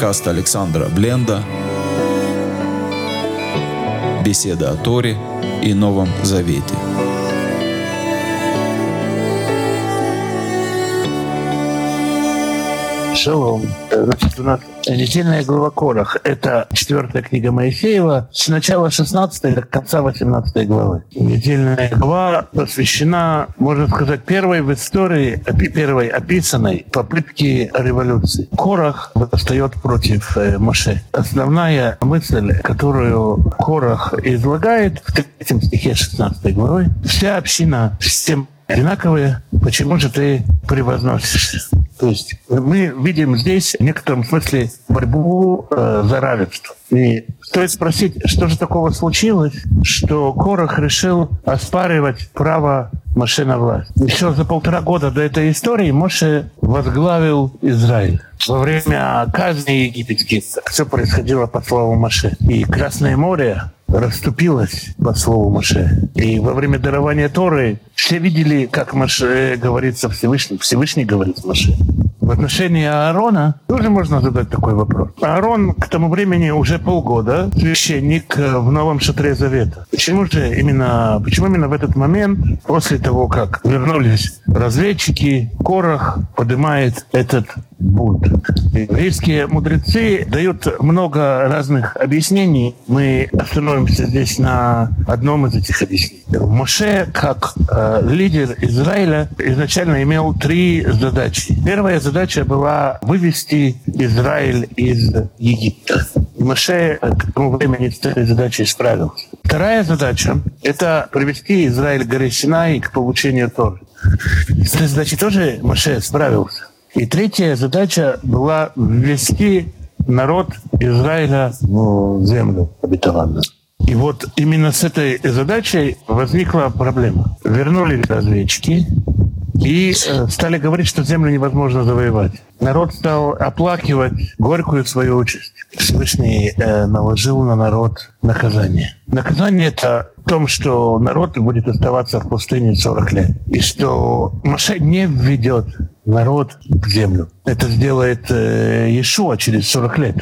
Подкаст Александра Бленда. Беседа о Торе и Новом Завете. Шалом. Значит, у нас недельная глава Корах. Это четвертая книга Моисеева с начала 16 до конца 18 главы. Недельная глава посвящена, можно сказать, первой в истории, первой описанной попытке революции. Корах восстает против э, Моше. Основная мысль, которую Корах излагает в третьем стихе 16 главы, вся община всем одинаковые, почему же ты превозносишься? То есть мы видим здесь в некотором смысле борьбу э, за равенство. И стоит спросить, что же такого случилось, что Корах решил оспаривать право Моше на власть. Еще за полтора года до этой истории Моше возглавил Израиль. Во время казни египетских все происходило по слову Моше. И Красное море расступилась по слову Маше. И во время дарования Торы все видели, как Маше говорится Всевышний. Всевышний говорит Маше. В отношении Аарона тоже можно задать такой вопрос. Аарон к тому времени уже полгода священник в новом шатре Завета. Почему же именно, почему именно в этот момент, после того, как вернулись разведчики, Корах поднимает этот бунт. Еврейские мудрецы дают много разных объяснений. Мы остановимся здесь на одном из этих объяснений. Моше, как э, лидер Израиля, изначально имел три задачи. Первая задача была вывести Израиль из Египта. Моше к тому времени с этой задачей справился. Вторая задача — это привести Израиль к горе Синай к получению Торы. С этой задачей тоже Моше справился. И третья задача была ввести народ Израиля в землю обетованную. И вот именно с этой задачей возникла проблема. Вернулись разведчики и э, стали говорить, что землю невозможно завоевать. Народ стал оплакивать горькую свою участь. Всевышний э, наложил на народ наказание. Наказание это в том, что народ будет оставаться в пустыне 40 лет. И что Маше не введет народ в землю. Это сделает э, через 40 лет.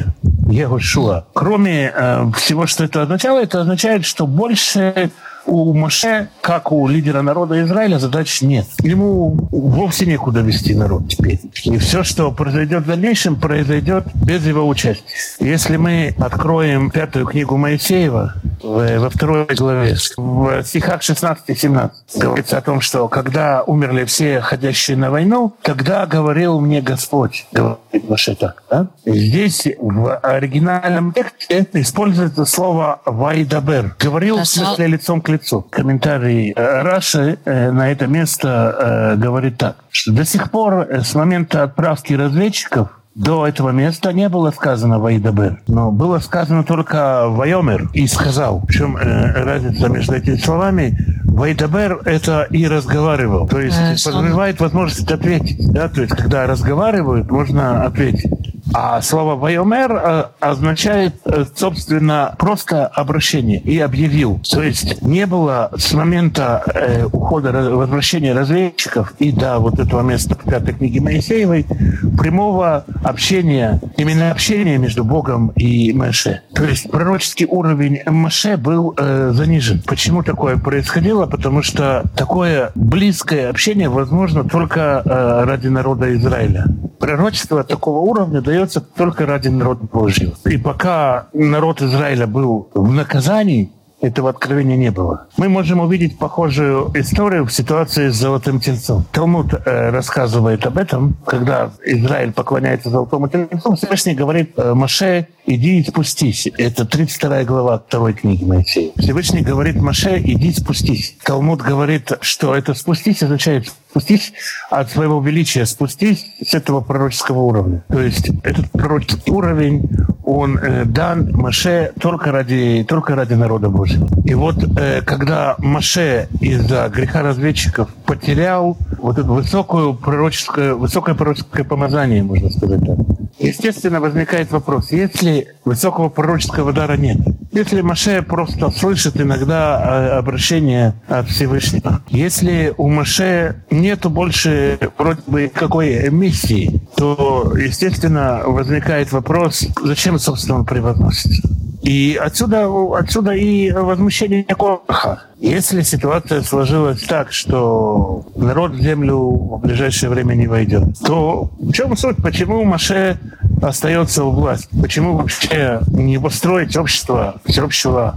Егошуа. Кроме э, всего, что это означало, это означает, что больше у Моше, как у лидера народа Израиля, задач нет. Ему вовсе некуда вести народ теперь. И все, что произойдет в дальнейшем, произойдет без его участия. Если мы откроем пятую книгу Моисеева, во второй главе, в стихах 16 и 17, говорится о том, что когда умерли все ходящие на войну, тогда говорил мне Господь, говорит Моше так. Да? Здесь в оригинальном тексте используется слово «вайдабер». Говорил в смысле лицом к лицу лицу. Комментарий э, Раши э, на это место э, говорит так, что до сих пор с момента отправки разведчиков до этого места не было сказано Вайдабер, но было сказано только Вайомер и сказал. В чем э, разница между этими словами? Вайдабер — это и разговаривал, то есть э, подразумевает возможность ответить. Да? То есть когда разговаривают, можно ответить. А слово «вайомер» э, означает, э, собственно, просто обращение и объявил. То есть не было с момента э, ухода, возвращения разведчиков и до вот этого места в пятой книге Моисеевой прямого общения, именно общения между Богом и Маше. То есть пророческий уровень Маше был занижен. Почему такое происходило? Потому что такое близкое общение возможно только ради народа Израиля. Пророчество такого уровня дает дается только ради народа Божьего. И пока народ Израиля был в наказании, этого откровения не было. Мы можем увидеть похожую историю в ситуации с золотым тельцом. Талмуд э, рассказывает об этом, когда Израиль поклоняется золотому тельцу, Всевышний говорит э, Маше, иди и спустись. Это 32 глава второй книги Моисея. Всевышний говорит Маше, иди спустись. Талмуд говорит, что это спустись означает спустись от своего величия, спустись с этого пророческого уровня. То есть этот пророческий уровень, он э, дан Маше только ради, только ради народа Божьего. И вот э, когда Маше из-за греха разведчиков потерял вот это высокую пророческое, высокое пророческое помазание, можно сказать так, естественно, возникает вопрос, если высокого пророческого дара нет, если Маше просто слышит иногда э, обращение от Всевышнего, если у Маше нету больше вроде бы какой миссии, то, естественно, возникает вопрос, зачем, собственно, он превозносится. И отсюда, отсюда и возмущение Короха. Если ситуация сложилась так, что народ в землю в ближайшее время не войдет, то в чем суть? Почему Маше остается у власти? Почему вообще не построить общество всеобщего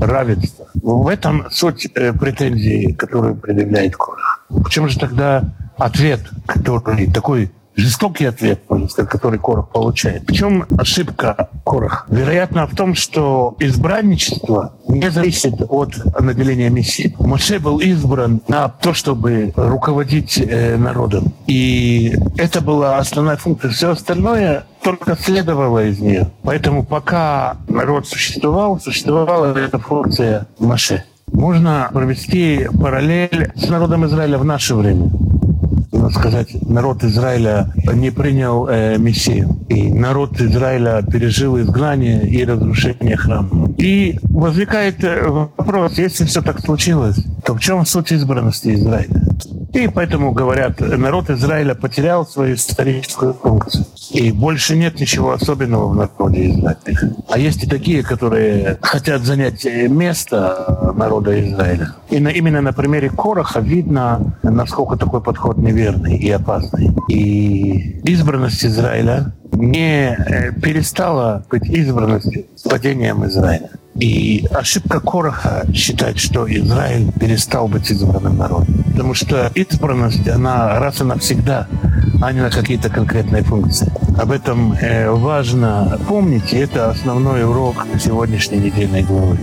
равенства? В этом суть э, претензии, которую предъявляет Корах. Почему же тогда ответ, который такой жестокий ответ, который Корох получает. Причем ошибка Корох? Вероятно, в том, что избранничество не зависит от наделения миссии. Моше был избран на то, чтобы руководить э, народом. И это была основная функция. Все остальное только следовало из нее. Поэтому пока народ существовал, существовала эта функция Моше. Можно провести параллель с народом Израиля в наше время можно сказать, народ Израиля не принял э, Мессию. И народ Израиля пережил изгнание и разрушение храма. И возникает э, вопрос, если все так случилось, то в чем суть избранности Израиля? И поэтому говорят, народ Израиля потерял свою историческую функцию. И больше нет ничего особенного в народе Израиля. А есть и такие, которые хотят занять место народа Израиля. И на, именно на примере Короха видно, насколько такой подход неверный и опасный. И избранность Израиля не э, перестала быть избранностью с падением Израиля. И ошибка Короха считать, что Израиль перестал быть избранным народом. Потому что избранность, она раз и навсегда, а не на какие-то конкретные функции. Об этом э, важно помнить, и это основной урок сегодняшней недельной главы.